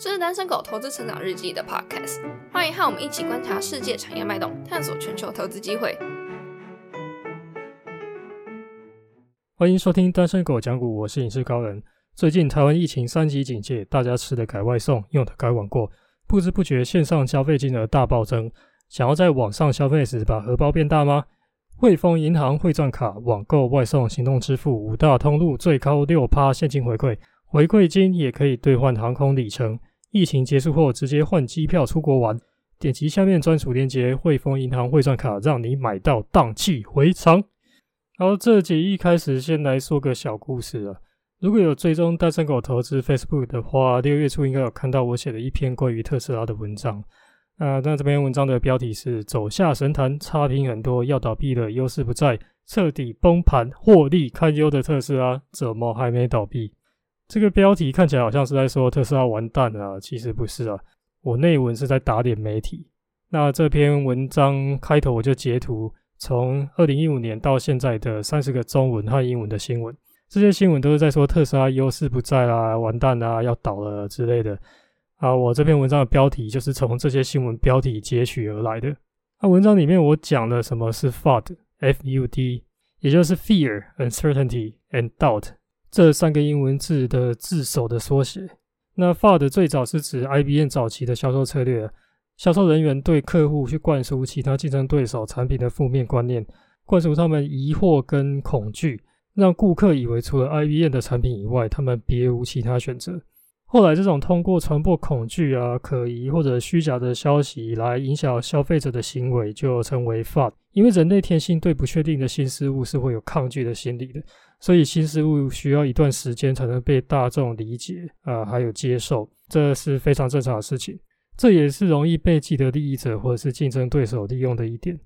这是单身狗投资成长日记的 podcast，欢迎和我们一起观察世界产业脉动，探索全球投资机会。欢迎收听单身狗讲股，我是影视高人。最近台湾疫情三级警戒，大家吃的改外送，用的改网购，不知不觉线上消费金额大暴增。想要在网上消费时把荷包变大吗？汇丰银行汇赚卡、网购、外送、行动支付五大通路最高六趴现金回馈，回馈金也可以兑换航空里程。疫情结束后直接换机票出国玩，点击下面专属链接，汇丰银行汇算卡让你买到荡气回肠。好，这集一开始先来说个小故事啊。如果有追踪单身狗投资 Facebook 的话，六月初应该有看到我写的一篇关于特斯拉的文章。啊，那这篇文章的标题是“走下神坛，差评很多，要倒闭了，优势不在，彻底崩盘，获利堪忧的特斯拉怎么还没倒闭？”这个标题看起来好像是在说特斯拉完蛋了，其实不是啊。我内文是在打脸媒体。那这篇文章开头我就截图从二零一五年到现在的三十个中文和英文的新闻，这些新闻都是在说特斯拉优势不在啦，完蛋啦，要倒了之类的。啊，我这篇文章的标题就是从这些新闻标题截取而来的。那文章里面我讲了什么是 FUD，F-U-D，也就是 Fear、Uncertainty and Doubt 这三个英文字的字首的缩写。那 FUD 最早是指 IBM 早期的销售策略，销售人员对客户去灌输其他竞争对手产品的负面观念，灌输他们疑惑跟恐惧，让顾客以为除了 IBM 的产品以外，他们别无其他选择。后来，这种通过传播恐惧啊、可疑或者虚假的消息来影响消费者的行为，就称为 FUD。因为人类天性对不确定的新事物是会有抗拒的心理的，所以新事物需要一段时间才能被大众理解啊，还有接受，这是非常正常的事情。这也是容易被既得利益者或者是竞争对手利用的一点。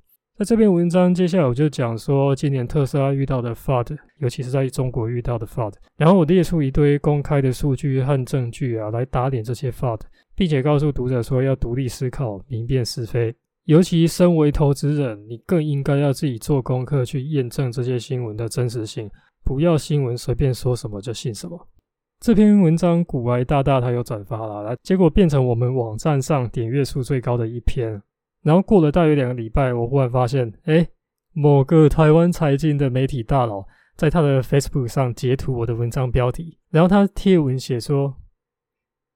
在这篇文章，接下来我就讲说今年特斯拉遇到的 FUD，尤其是在中国遇到的 FUD。然后我列出一堆公开的数据和证据啊，来打脸这些 FUD，并且告诉读者说要独立思考，明辨是非。尤其身为投资人，你更应该要自己做功课，去验证这些新闻的真实性，不要新闻随便说什么就信什么。这篇文章古埃大大他有转发了，结果变成我们网站上点阅数最高的一篇。然后过了大约两个礼拜，我忽然发现，哎，某个台湾财经的媒体大佬在他的 Facebook 上截图我的文章标题，然后他贴文写说，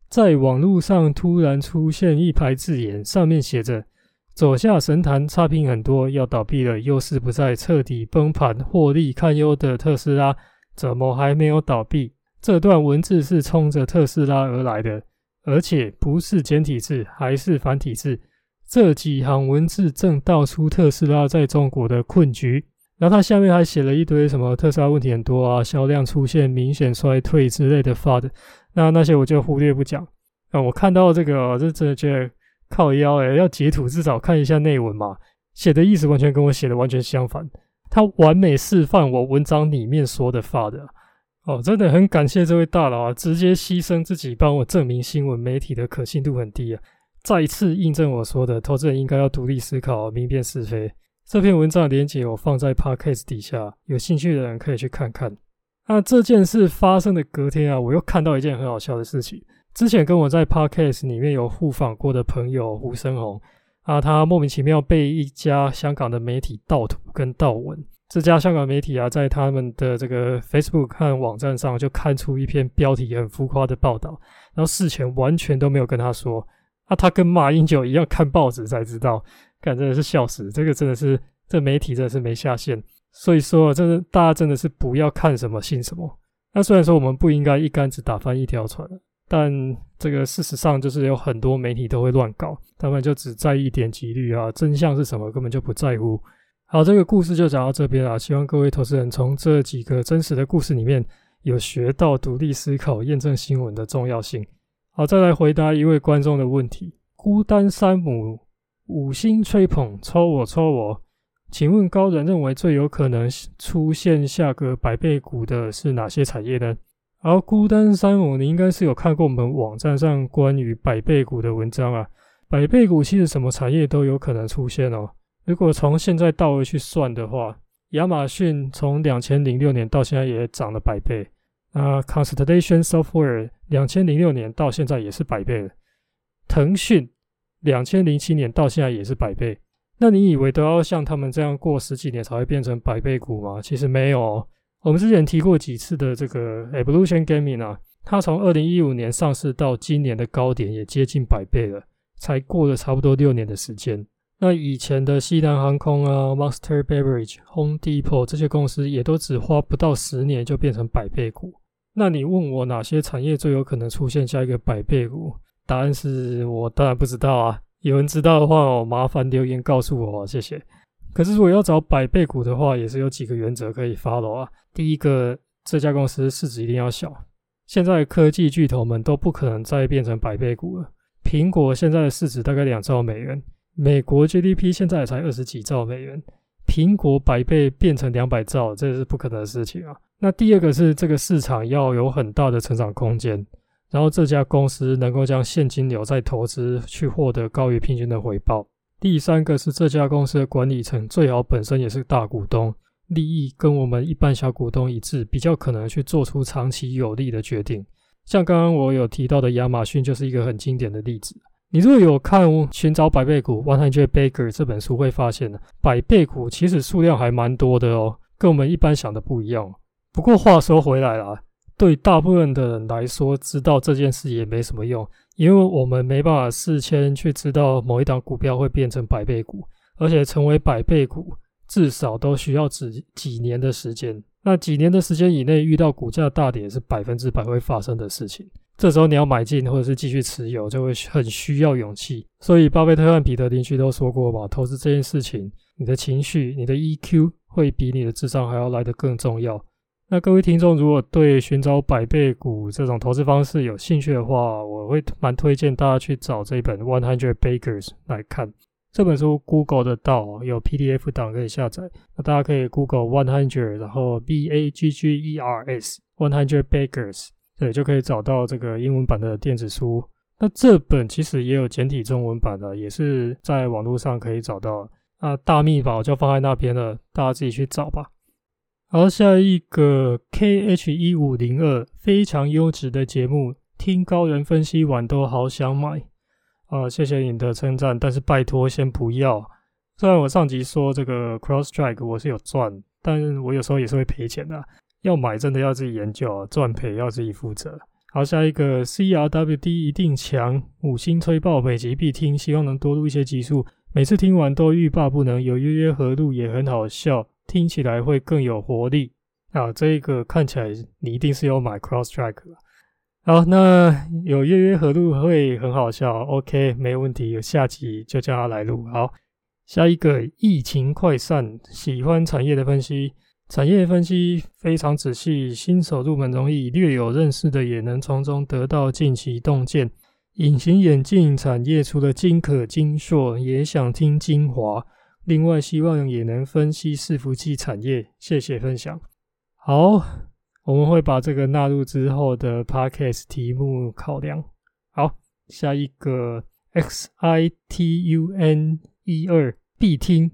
在网络上突然出现一排字眼，上面写着“走下神坛，差评很多，要倒闭了，优势不再，彻底崩盘，获利堪忧的特斯拉，怎么还没有倒闭？”这段文字是冲着特斯拉而来的，而且不是简体字，还是繁体字。这几行文字正道出特斯拉在中国的困局，然后他下面还写了一堆什么特斯拉问题很多啊，销量出现明显衰退之类的发的，那那些我就忽略不讲。啊，我看到这个，这真的觉得靠腰诶，要截图至少看一下内文嘛，写的意思完全跟我写的完全相反，他完美示范我文章里面说的发的。哦，真的很感谢这位大佬啊，直接牺牲自己帮我证明新闻媒体的可信度很低啊。再一次印证我说的，投资人应该要独立思考，明辨是非。这篇文章的链接我放在 podcast 底下，有兴趣的人可以去看看。那这件事发生的隔天啊，我又看到一件很好笑的事情。之前跟我在 podcast 里面有互访过的朋友胡生红啊，他莫名其妙被一家香港的媒体盗图跟盗文。这家香港媒体啊，在他们的这个 Facebook 和网站上就看出一篇标题很浮夸的报道，然后事前完全都没有跟他说。啊，他跟马英九一样看报纸才知道，感真的是笑死！这个真的是这媒体真的是没下线，所以说真的大家真的是不要看什么信什么。那虽然说我们不应该一竿子打翻一条船，但这个事实上就是有很多媒体都会乱搞，他们就只在意点击率啊，真相是什么根本就不在乎。好，这个故事就讲到这边了，希望各位投资人从这几个真实的故事里面有学到独立思考、验证新闻的重要性。好，再来回答一位观众的问题。孤单山姆五星吹捧，抽我抽我。请问高人认为最有可能出现下个百倍股的是哪些产业呢？而孤单山姆，你应该是有看过我们网站上关于百倍股的文章啊。百倍股其实什么产业都有可能出现哦。如果从现在到位去算的话，亚马逊从两千零六年到现在也涨了百倍。啊，Constellation Software 两千零六年到现在也是百倍了。腾讯两千零七年到现在也是百倍。那你以为都要像他们这样过十几年才会变成百倍股吗？其实没有。我们之前提过几次的这个 Evolution Gaming 啊，它从二零一五年上市到今年的高点也接近百倍了，才过了差不多六年的时间。那以前的西南航空啊、Monster Beverage、Home Depot 这些公司也都只花不到十年就变成百倍股。那你问我哪些产业最有可能出现下一个百倍股？答案是我当然不知道啊。有人知道的话哦，麻烦留言告诉我，谢谢。可是如果要找百倍股的话，也是有几个原则可以 follow 啊。第一个，这家公司市值一定要小。现在科技巨头们都不可能再变成百倍股了。苹果现在的市值大概两兆美元。美国 GDP 现在才二十几兆美元，苹果百倍变成两百兆，这是不可能的事情啊。那第二个是这个市场要有很大的成长空间，然后这家公司能够将现金流再投资去获得高于平均的回报。第三个是这家公司的管理层最好本身也是大股东，利益跟我们一般小股东一致，比较可能去做出长期有利的决定。像刚刚我有提到的亚马逊就是一个很经典的例子。你如果有看《寻找百倍股 One Hundred Baker》这本书，会发现呢，百倍股其实数量还蛮多的哦，跟我们一般想的不一样。不过话说回来啦，对大部分的人来说，知道这件事也没什么用，因为我们没办法事先去知道某一档股票会变成百倍股，而且成为百倍股至少都需要几几年的时间。那几年的时间以内遇到股价大跌，是百分之百会发生的事情。这时候你要买进或者是继续持有，就会很需要勇气。所以巴菲特和彼得林区都说过嘛，投资这件事情，你的情绪、你的 EQ 会比你的智商还要来得更重要。那各位听众，如果对寻找百倍股这种投资方式有兴趣的话，我会蛮推荐大家去找这一本 One Hundred Bakers 来看。这本书 Google 得到，有 PDF 档可以下载。那大家可以 Google One Hundred，然后 B A G G E R S One Hundred Bakers。对，就可以找到这个英文版的电子书。那这本其实也有简体中文版的，也是在网络上可以找到。那大秘宝就放在那边了，大家自己去找吧。好，下一个 KH 一五零二非常优质的节目，听高人分析完都好想买啊！谢谢你的称赞，但是拜托先不要。虽然我上集说这个 Cross Strike 我是有赚，但我有时候也是会赔钱的。要买真的要自己研究啊，赚赔要自己负责。好，下一个 CRWD 一定强，五星吹爆，每集必听，希望能多录一些集数。每次听完都欲罢不能，有约约合录也很好笑，听起来会更有活力。啊，这一个看起来你一定是要买 Cross Track 好，那有约约合录会很好笑，OK，没问题，有下集就叫他来录。好，下一个疫情快散，喜欢产业的分析。产业分析非常仔细，新手入门容易，略有认识的也能从中得到近期洞见。隐形眼镜产业除了金可金硕，也想听精华。另外，希望也能分析伺服器产业。谢谢分享。好，我们会把这个纳入之后的 podcast 题目考量。好，下一个 X I T U N 一二必听。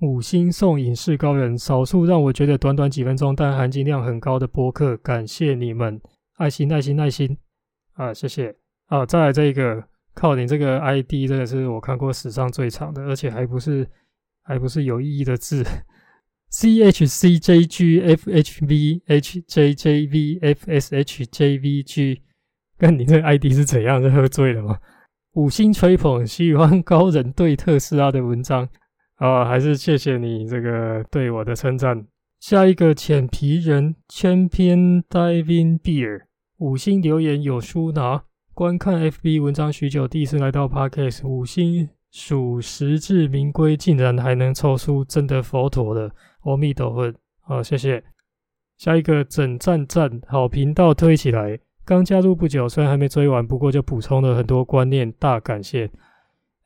五星送影视高人，少数让我觉得短短几分钟但含金量很高的播客，感谢你们，爱心爱心爱心啊，谢谢啊！再来这一个，靠你这个 ID 真的是我看过史上最长的，而且还不是还不是有意义的字，C H C J G F H V H J J V F S H J V G，跟你这 ID 是怎样？是喝醉了吗？五星吹捧，喜欢高人对特斯拉的文章。啊，还是谢谢你这个对我的称赞。下一个浅皮人千篇 Diving Beer 五星留言有书拿，观看 FB 文章许久，第一次来到 Parkes 五星属实至名归，竟然还能抽出真的佛陀的阿弥陀佛。好，谢谢。下一个整赞赞好频道推起来，刚加入不久，虽然还没追完，不过就补充了很多观念，大感谢。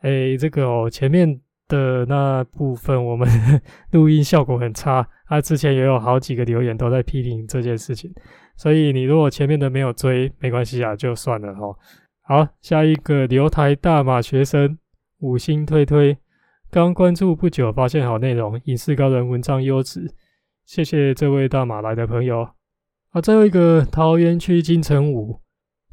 哎，这个哦，前面。的那部分，我们 录音效果很差。他之前也有好几个留言都在批评这件事情，所以你如果前面的没有追，没关系啊，就算了哈。好，下一个留台大马学生五星推推，刚关注不久，发现好内容，影视高人文章优质，谢谢这位大马来的朋友。啊，最后一个桃园区金城武，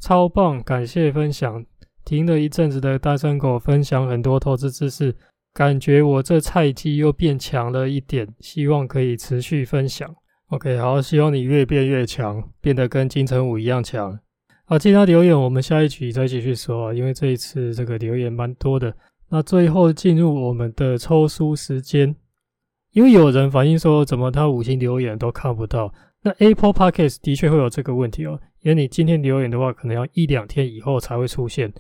超棒，感谢分享。停了一阵子的单身狗分享很多投资知识，感觉我这菜鸡又变强了一点，希望可以持续分享。OK，好，希望你越变越强，变得跟金城武一样强。好，其他留言我们下一局再继续说啊，因为这一次这个留言蛮多的。那最后进入我们的抽书时间，因为有人反映说，怎么他五星留言都看不到。那 Apple Podcast 的确会有这个问题哦，因为你今天留言的话，可能要一两天以后才会出现，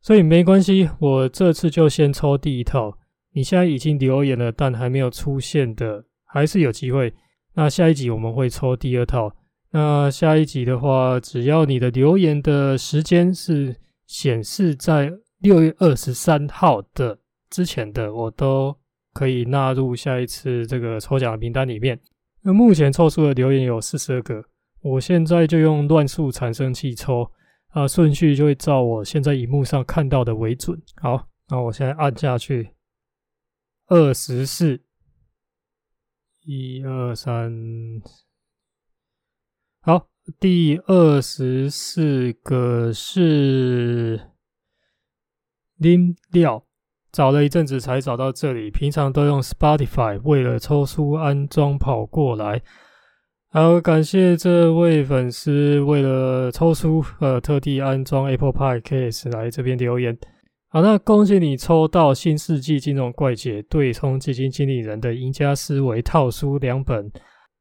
所以没关系，我这次就先抽第一套。你现在已经留言了，但还没有出现的，还是有机会。那下一集我们会抽第二套。那下一集的话，只要你的留言的时间是显示在六月二十三号的之前的，我都可以纳入下一次这个抽奖的名单里面。那目前抽出的留言有四十二个，我现在就用乱数产生器抽，啊，顺序就会照我现在荧幕上看到的为准。好，那我现在按下去，二十四，一二三，好，第二十四个是林料。找了一阵子才找到这里，平常都用 Spotify，为了抽书安装跑过来。好，感谢这位粉丝为了抽书，呃，特地安装 Apple Podcast 来这边留言。好，那恭喜你抽到《新世纪金融怪杰对冲基金经理人的赢家思维套书两本。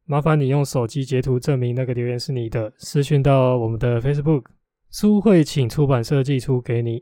麻烦你用手机截图证明那个留言是你的，私讯到我们的 Facebook，书会请出版社寄出给你。